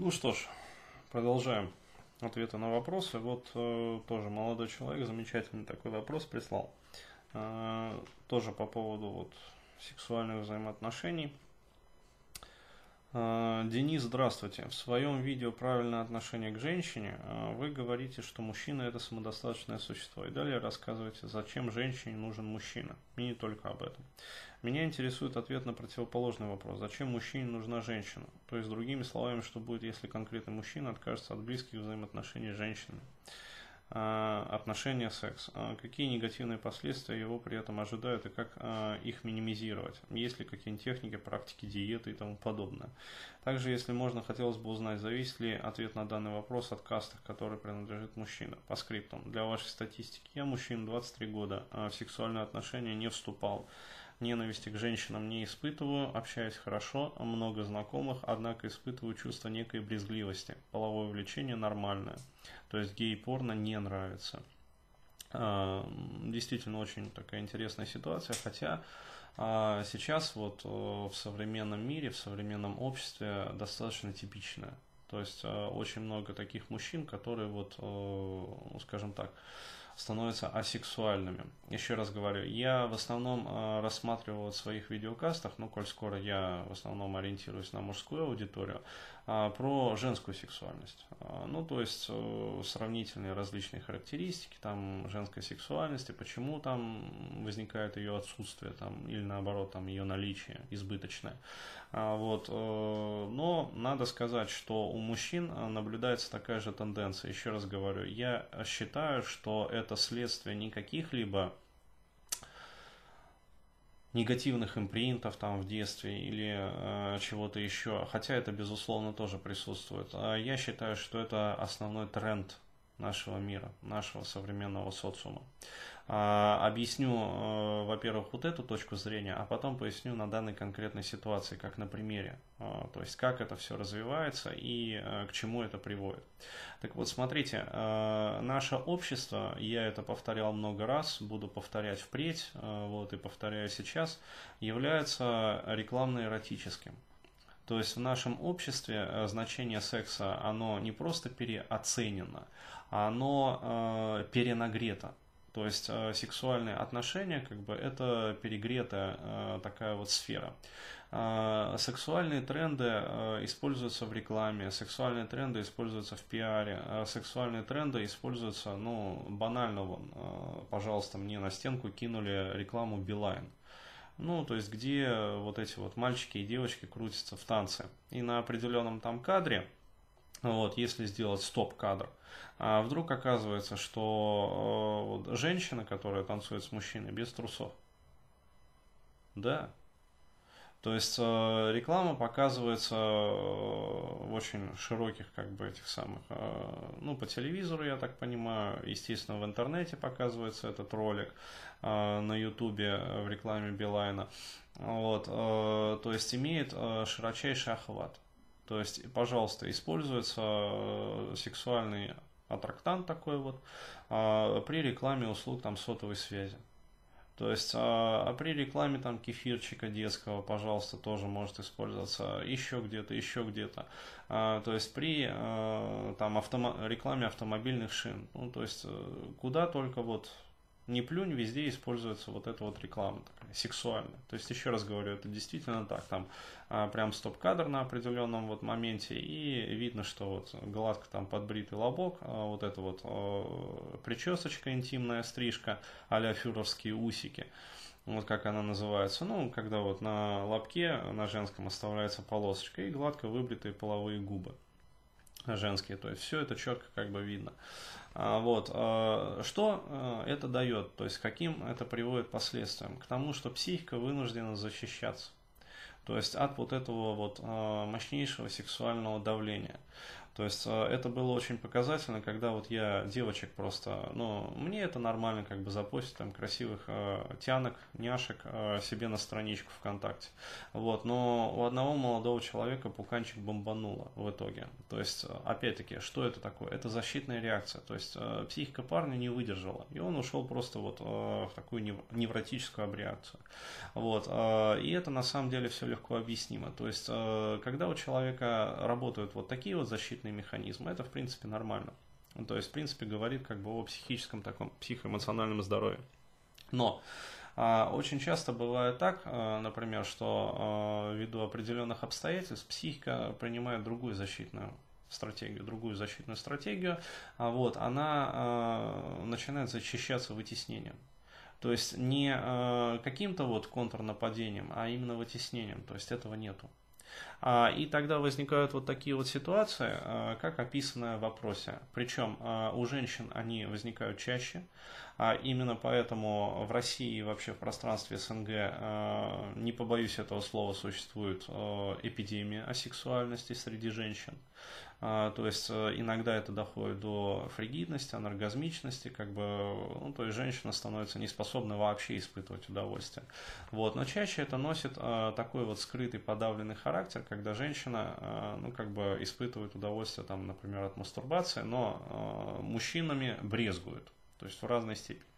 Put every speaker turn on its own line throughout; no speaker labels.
Ну что ж, продолжаем ответы на вопросы. Вот э, тоже молодой человек замечательный такой вопрос прислал. Э, тоже по поводу вот сексуальных взаимоотношений. Э, Денис, здравствуйте. В своем видео «Правильное отношение к женщине» э, вы говорите, что мужчина – это самодостаточное существо. И далее рассказываете, зачем женщине нужен мужчина. И не только об этом. Меня интересует ответ на противоположный вопрос. Зачем мужчине нужна женщина? То есть, другими словами, что будет, если конкретный мужчина откажется от близких взаимоотношений с женщиной? А, отношения, секс. А, какие негативные последствия его при этом ожидают и как а, их минимизировать? Есть ли какие-нибудь техники, практики, диеты и тому подобное? Также, если можно, хотелось бы узнать, зависит ли ответ на данный вопрос от каста, который принадлежит мужчине. По скриптам. Для вашей статистики. Я мужчина 23 года, в сексуальные отношения не вступал. Ненависти к женщинам не испытываю, общаюсь хорошо, много знакомых, однако испытываю чувство некой брезгливости. Половое влечение нормальное. То есть гей-порно не нравится. А, действительно очень такая интересная ситуация, хотя а, сейчас вот э, в современном мире, в современном обществе достаточно типичная. То есть э, очень много таких мужчин, которые вот, э, скажем так, становятся асексуальными. Еще раз говорю, я в основном э, рассматривал в своих видеокастах, ну, коль скоро я в основном ориентируюсь на мужскую аудиторию, про женскую сексуальность. Э, ну, то есть сравнительные различные характеристики там женской сексуальности, почему там возникает ее отсутствие там, или наоборот там ее наличие избыточное. Вот. Но надо сказать, что у мужчин наблюдается такая же тенденция. Еще раз говорю, я считаю, что это следствие не каких-либо негативных импринтов там в детстве или э, чего-то еще, хотя это безусловно тоже присутствует. А я считаю, что это основной тренд нашего мира, нашего современного социума. А, объясню, э, во-первых, вот эту точку зрения, а потом поясню на данной конкретной ситуации, как на примере. А, то есть, как это все развивается и э, к чему это приводит. Так вот, смотрите, э, наше общество, я это повторял много раз, буду повторять впредь, вот и повторяю сейчас, является рекламно-эротическим. То есть в нашем обществе значение секса, оно не просто переоценено, а оно э, перенагрето. То есть э, сексуальные отношения, как бы, это перегретая э, такая вот сфера. Э, сексуальные тренды э, используются в рекламе, сексуальные тренды используются в пиаре, э, сексуальные тренды используются, ну, банально, вон, э, пожалуйста, мне на стенку кинули рекламу Билайн. Ну, то есть, где вот эти вот мальчики и девочки крутятся в танце. И на определенном там кадре вот, если сделать стоп-кадр, а вдруг оказывается, что э, вот, женщина, которая танцует с мужчиной без трусов. Да. То есть э, реклама показывается э, в очень широких, как бы, этих самых, э, ну, по телевизору, я так понимаю, естественно, в интернете показывается этот ролик, на ютубе в рекламе Билайна. Вот, то есть имеет широчайший охват. То есть, пожалуйста, используется сексуальный аттрактант такой вот при рекламе услуг там сотовой связи. То есть а, а при рекламе там кефирчика детского, пожалуйста, тоже может использоваться еще где-то, еще где-то. А, то есть при а, там автомо- рекламе автомобильных шин. Ну, то есть э, куда только вот не плюнь, везде используется вот эта вот реклама такая, сексуальная. То есть, еще раз говорю, это действительно так, там а, прям стоп-кадр на определенном вот моменте, и видно, что вот гладко там подбритый лобок, а, вот эта вот а, причесочка, интимная стрижка, а-ля фюрерские усики вот как она называется, ну, когда вот на лобке, на женском оставляется полосочка и гладко выбритые половые губы женские, то есть все это четко как бы видно. А, вот. А, что а, это дает, то есть каким это приводит последствиям? К тому, что психика вынуждена защищаться. То есть от вот этого вот мощнейшего сексуального давления. То есть э, это было очень показательно, когда вот я девочек просто, ну, мне это нормально как бы запостить там красивых э, тянок, няшек э, себе на страничку ВКонтакте. Вот, но у одного молодого человека пуканчик бомбануло в итоге. То есть, э, опять-таки, что это такое? Это защитная реакция. То есть э, психика парня не выдержала, и он ушел просто вот э, в такую невротическую абреакцию. Вот, э, и это на самом деле все легко объяснимо. То есть, э, когда у человека работают вот такие вот защитные механизмы, это в принципе нормально. То есть, в принципе, говорит как бы о психическом таком психоэмоциональном здоровье. Но а, очень часто бывает так, а, например, что а, ввиду определенных обстоятельств психика принимает другую защитную стратегию, другую защитную стратегию, а вот она начинает защищаться вытеснением. То есть не каким-то вот контрнападением, а именно вытеснением. То есть этого нету. А, и тогда возникают вот такие вот ситуации, а, как описано в вопросе. Причем а, у женщин они возникают чаще. Именно поэтому в России и вообще в пространстве СНГ, не побоюсь этого слова, существует эпидемия асексуальности среди женщин. А, то есть э, иногда это доходит до фригидности, анаргазмичности, как бы, ну, то есть женщина становится неспособна вообще испытывать удовольствие. Вот. Но чаще это носит а, такой вот скрытый подавленный характер, когда женщина, а, ну, как бы испытывает удовольствие, там, например, от мастурбации, но мужчинами брезгуют, то есть в разной степени.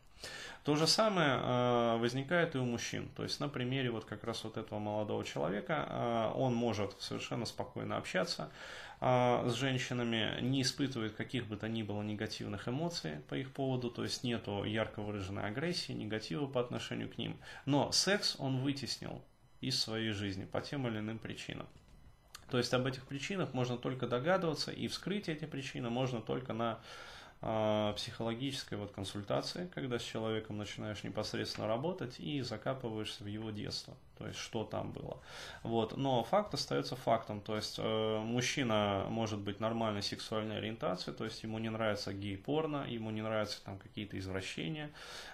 То же самое э, возникает и у мужчин. То есть на примере вот как раз вот этого молодого человека э, он может совершенно спокойно общаться, с женщинами, не испытывает каких бы то ни было негативных эмоций по их поводу, то есть нету ярко выраженной агрессии, негатива по отношению к ним. Но секс он вытеснил из своей жизни по тем или иным причинам. То есть об этих причинах можно только догадываться, и вскрыть эти причины можно только на психологической вот консультации, когда с человеком начинаешь непосредственно работать и закапываешься в его детство то есть что там было. Вот. Но факт остается фактом, то есть э, мужчина может быть нормальной сексуальной ориентации, то есть ему не нравится гей-порно, ему не нравятся там какие-то извращения,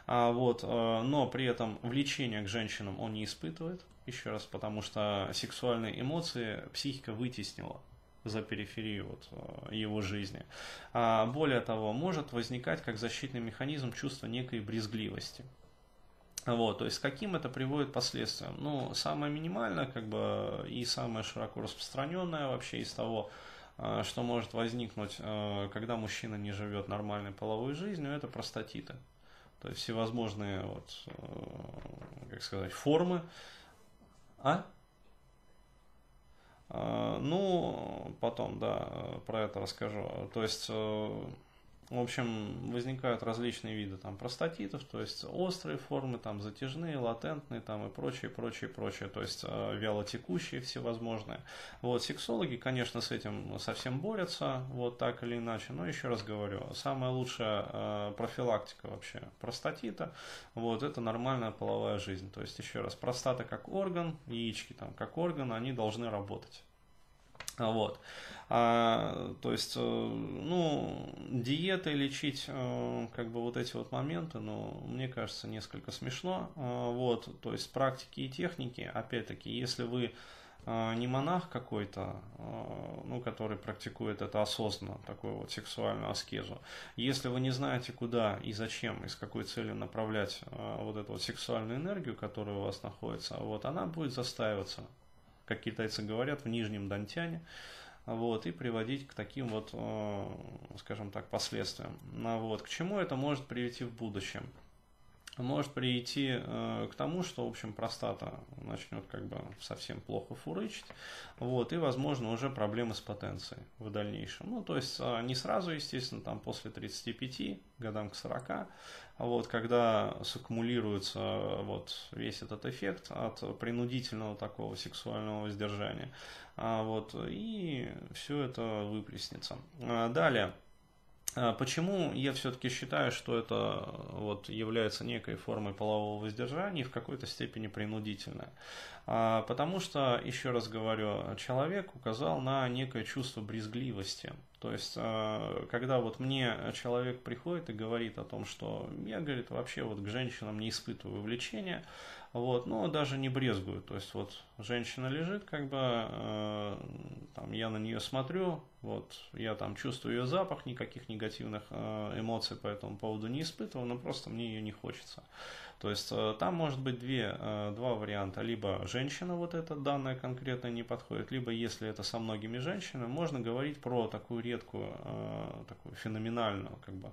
а, вот, э, но при этом влечение к женщинам он не испытывает, еще раз, потому что сексуальные эмоции психика вытеснила за периферию вот, э, его жизни. А более того, может возникать как защитный механизм чувство некой брезгливости. Вот, то есть каким это приводит последствиям? Ну, самое минимальное, как бы, и самое широко распространенное вообще из того, а, что может возникнуть, а, когда мужчина не живет нормальной половой жизнью, это простатиты. То есть всевозможные, вот, как сказать, формы. А? Ну, потом, да, про это расскажу. То есть в общем, возникают различные виды там простатитов, то есть острые формы, там затяжные, латентные там и прочее, прочее, прочее, то есть э, вялотекущие всевозможные. Вот, сексологи, конечно, с этим совсем борются, вот так или иначе, но еще раз говорю, самая лучшая э, профилактика вообще простатита, вот, это нормальная половая жизнь, то есть еще раз, простата как орган, яички там как орган, они должны работать. Вот. А, то есть, э, ну, диетой лечить, э, как бы вот эти вот моменты, ну, мне кажется, несколько смешно. А, вот, то есть, практики и техники, опять-таки, если вы э, не монах какой-то, ну, который практикует это осознанно, такую вот сексуальную аскезу. Если вы не знаете, куда и зачем, и с какой целью направлять вот эту вот сексуальную энергию, которая у вас находится, вот она будет застаиваться, как китайцы говорят, в нижнем дантяне, вот, и приводить к таким вот, э, скажем так, последствиям. Ну вот. К чему это может привести в будущем? Может прийти э, к тому, что, в общем, простата начнет как бы совсем плохо фурычить, вот, и, возможно, уже проблемы с потенцией в дальнейшем. Ну, то есть, э, не сразу, естественно, там после 35, годам к 40, вот, когда саккумулируется вот весь этот эффект от принудительного такого сексуального воздержания. А, вот, и все это выплеснется. А, далее. А, почему я все-таки считаю, что это вот является некой формой полового воздержания и в какой-то степени принудительное? Потому что, еще раз говорю, человек указал на некое чувство брезгливости. То есть, когда вот мне человек приходит и говорит о том, что я, говорит, вообще вот к женщинам не испытываю влечения, вот, но даже не брезгуют, то есть вот женщина лежит, как бы, э, там, я на нее смотрю, вот, я там чувствую ее запах, никаких негативных э, эмоций по этому поводу не испытываю, но просто мне ее не хочется. То есть э, там может быть две, э, два варианта. Либо женщина вот эта данная конкретно не подходит, либо если это со многими женщинами, можно говорить про такую редкую, э, такую феноменальную как бы,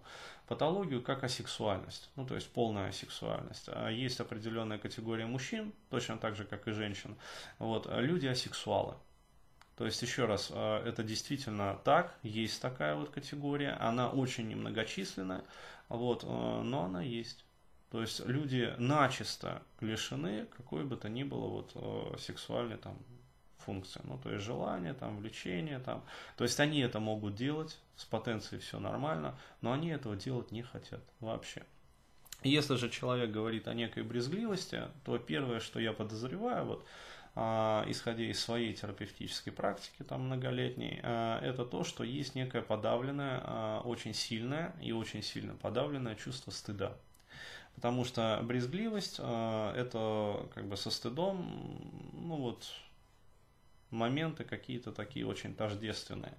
патологию, как асексуальность. Ну, то есть полная асексуальность. А есть определенная категория мужчин, точно так же, как и женщин. Вот, люди асексуалы. То есть, еще раз, это действительно так, есть такая вот категория, она очень немногочисленная, вот, но она есть. То есть люди начисто лишены какой бы то ни было вот сексуальной там функции. Ну, то есть желание, там, влечение, там. То есть они это могут делать, с потенцией все нормально, но они этого делать не хотят вообще. Если же человек говорит о некой брезгливости, то первое, что я подозреваю, вот, а, исходя из своей терапевтической практики там многолетней, а, это то, что есть некое подавленное, а, очень сильное и очень сильно подавленное чувство стыда. Потому что брезгливость э, это как бы со стыдом, ну вот, моменты какие-то такие очень тождественные.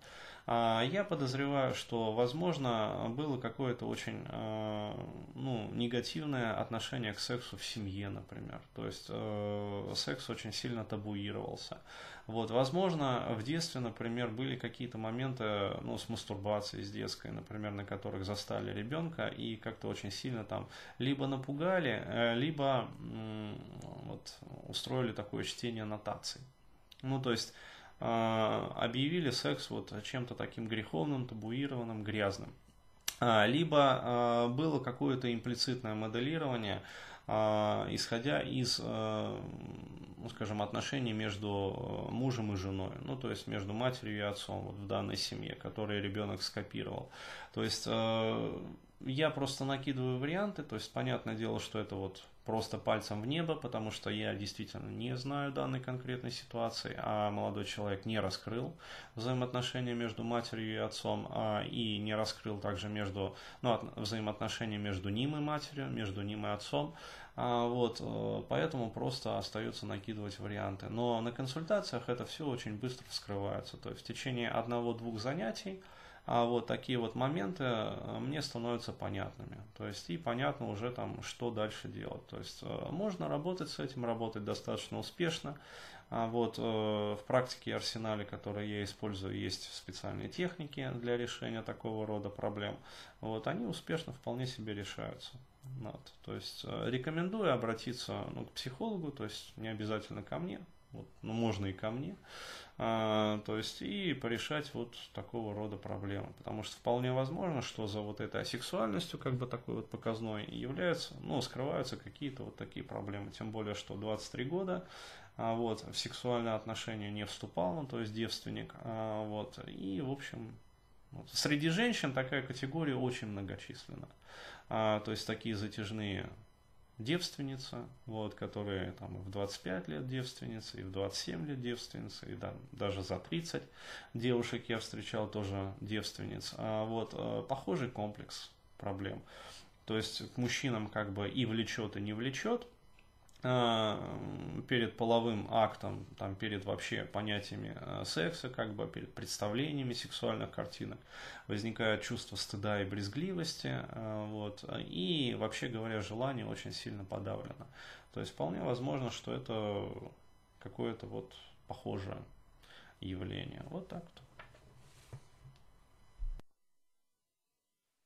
А я подозреваю, что, возможно, было какое-то очень э, ну, негативное отношение к сексу в семье, например. То есть э, секс очень сильно табуировался. Вот, возможно, в детстве, например, были какие-то моменты ну, с мастурбацией, с детской, например, на которых застали ребенка и как-то очень сильно там либо напугали, э, либо вот, устроили такое чтение нотаций. Ну, то есть э, объявили секс вот чем-то таким греховным, табуированным, грязным. А, либо э, было какое-то имплицитное моделирование, исходя из, ну, скажем, отношений между мужем и женой, ну, то есть между матерью и отцом вот, в данной семье, которые ребенок скопировал. То есть я просто накидываю варианты, то есть понятное дело, что это вот просто пальцем в небо, потому что я действительно не знаю данной конкретной ситуации, а молодой человек не раскрыл взаимоотношения между матерью и отцом, а, и не раскрыл также между, ну, взаимоотношения между ним и матерью, между ним и отцом. А, вот, э, поэтому просто остается накидывать варианты. Но на консультациях это все очень быстро вскрывается. То есть в течение одного-двух занятий а вот такие вот моменты э, мне становятся понятными. То есть и понятно уже там, что дальше делать. То есть э, можно работать с этим, работать достаточно успешно. А вот э, в практике арсенале, который я использую, есть специальные техники для решения такого рода проблем. Вот они успешно вполне себе решаются. Вот. То есть рекомендую обратиться ну, к психологу, то есть не обязательно ко мне, вот, ну, можно и ко мне, а, то есть и порешать вот такого рода проблемы, потому что вполне возможно, что за вот этой асексуальностью, как бы такой вот показной, являются, ну, скрываются какие-то вот такие проблемы, тем более, что 23 года, а, вот, в сексуальные отношения не вступал, ну, то есть девственник, а, вот, и, в общем, вот. Среди женщин такая категория очень многочисленна. А, то есть такие затяжные девственница, вот, которые там в 25 лет девственница, и в 27 лет девственница, и да, даже за 30 девушек я встречал тоже девственниц. А вот э, похожий комплекс проблем. То есть к мужчинам как бы и влечет, и не влечет, перед половым актом, там, перед вообще понятиями э, секса, как бы перед представлениями сексуальных картинок, возникает чувство стыда и брезгливости, э, вот, и вообще говоря, желание очень сильно подавлено. То есть вполне возможно, что это какое-то вот похожее явление. Вот так-то.